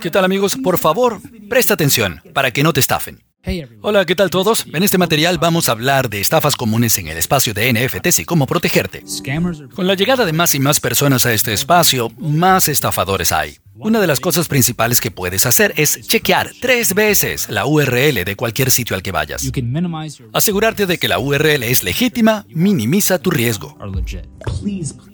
¿Qué tal amigos? Por favor, presta atención para que no te estafen. Hola, ¿qué tal todos? En este material vamos a hablar de estafas comunes en el espacio de NFTs y cómo protegerte. Con la llegada de más y más personas a este espacio, más estafadores hay. Una de las cosas principales que puedes hacer es chequear tres veces la URL de cualquier sitio al que vayas. Asegurarte de que la URL es legítima minimiza tu riesgo.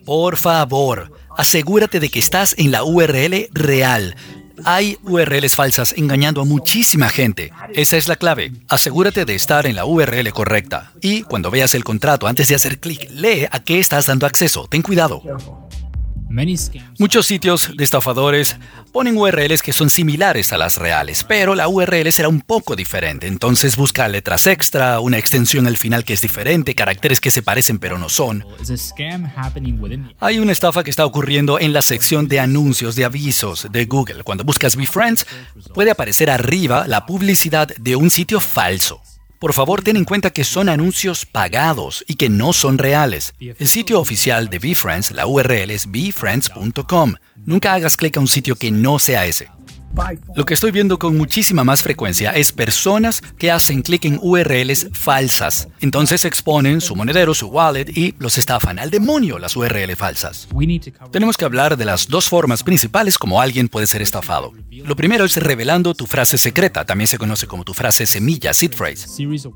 Por favor, asegúrate de que estás en la URL real. Hay URLs falsas engañando a muchísima gente. Esa es la clave. Asegúrate de estar en la URL correcta. Y cuando veas el contrato antes de hacer clic, lee a qué estás dando acceso. Ten cuidado. Muchos sitios de estafadores ponen URLs que son similares a las reales, pero la URL será un poco diferente. Entonces busca letras extra, una extensión al final que es diferente, caracteres que se parecen pero no son. Hay una estafa que está ocurriendo en la sección de anuncios de avisos de Google. Cuando buscas BeFriends, puede aparecer arriba la publicidad de un sitio falso. Por favor, ten en cuenta que son anuncios pagados y que no son reales. El sitio oficial de BeFriends, la URL es befriends.com. Nunca hagas clic a un sitio que no sea ese. Lo que estoy viendo con muchísima más frecuencia es personas que hacen clic en URLs falsas. Entonces exponen su monedero, su wallet y los estafan. Al demonio las URL falsas. Tenemos que hablar de las dos formas principales como alguien puede ser estafado. Lo primero es revelando tu frase secreta, también se conoce como tu frase semilla, seed phrase.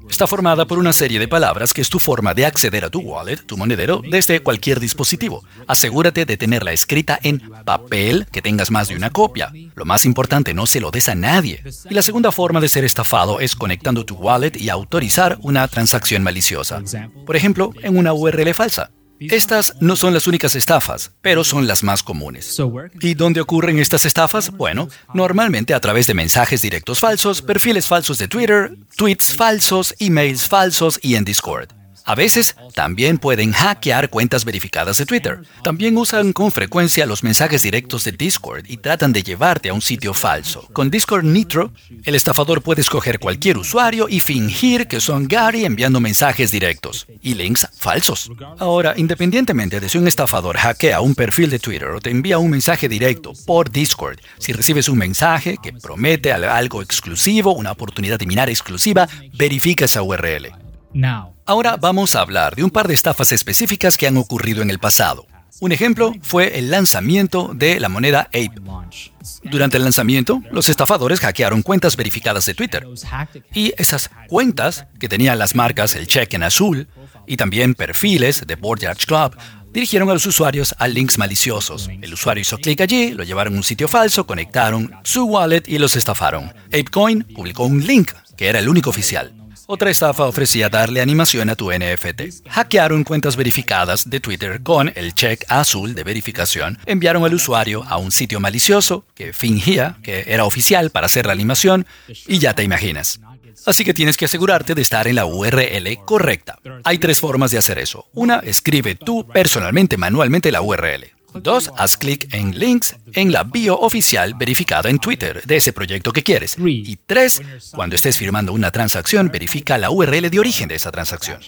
Está formada por una serie de palabras que es tu forma de acceder a tu wallet, tu monedero, desde cualquier dispositivo. Asegúrate de tenerla escrita en papel, que tengas más de una copia. Lo más importante no se lo des a nadie. Y la segunda forma de ser estafado es conectando tu wallet y autorizar una transacción maliciosa. Por ejemplo, en una URL falsa. Estas no son las únicas estafas, pero son las más comunes. ¿Y dónde ocurren estas estafas? Bueno, normalmente a través de mensajes directos falsos, perfiles falsos de Twitter, tweets falsos, emails falsos y en Discord. A veces también pueden hackear cuentas verificadas de Twitter. También usan con frecuencia los mensajes directos de Discord y tratan de llevarte a un sitio falso. Con Discord Nitro, el estafador puede escoger cualquier usuario y fingir que son Gary enviando mensajes directos y links falsos. Ahora, independientemente de si un estafador hackea un perfil de Twitter o te envía un mensaje directo por Discord, si recibes un mensaje que promete algo exclusivo, una oportunidad de minar exclusiva, verifica esa URL. Ahora vamos a hablar de un par de estafas específicas que han ocurrido en el pasado. Un ejemplo fue el lanzamiento de la moneda Ape. Durante el lanzamiento, los estafadores hackearon cuentas verificadas de Twitter. Y esas cuentas, que tenían las marcas el check en azul y también perfiles de Board Club, dirigieron a los usuarios a links maliciosos. El usuario hizo clic allí, lo llevaron a un sitio falso, conectaron su wallet y los estafaron. ApeCoin publicó un link, que era el único oficial. Otra estafa ofrecía darle animación a tu NFT. Hackearon cuentas verificadas de Twitter con el check azul de verificación. Enviaron al usuario a un sitio malicioso que fingía que era oficial para hacer la animación y ya te imaginas. Así que tienes que asegurarte de estar en la URL correcta. Hay tres formas de hacer eso. Una, escribe tú personalmente manualmente la URL. Dos, haz clic en links en la bio oficial verificada en Twitter de ese proyecto que quieres. Y tres, cuando estés firmando una transacción, verifica la URL de origen de esa transacción.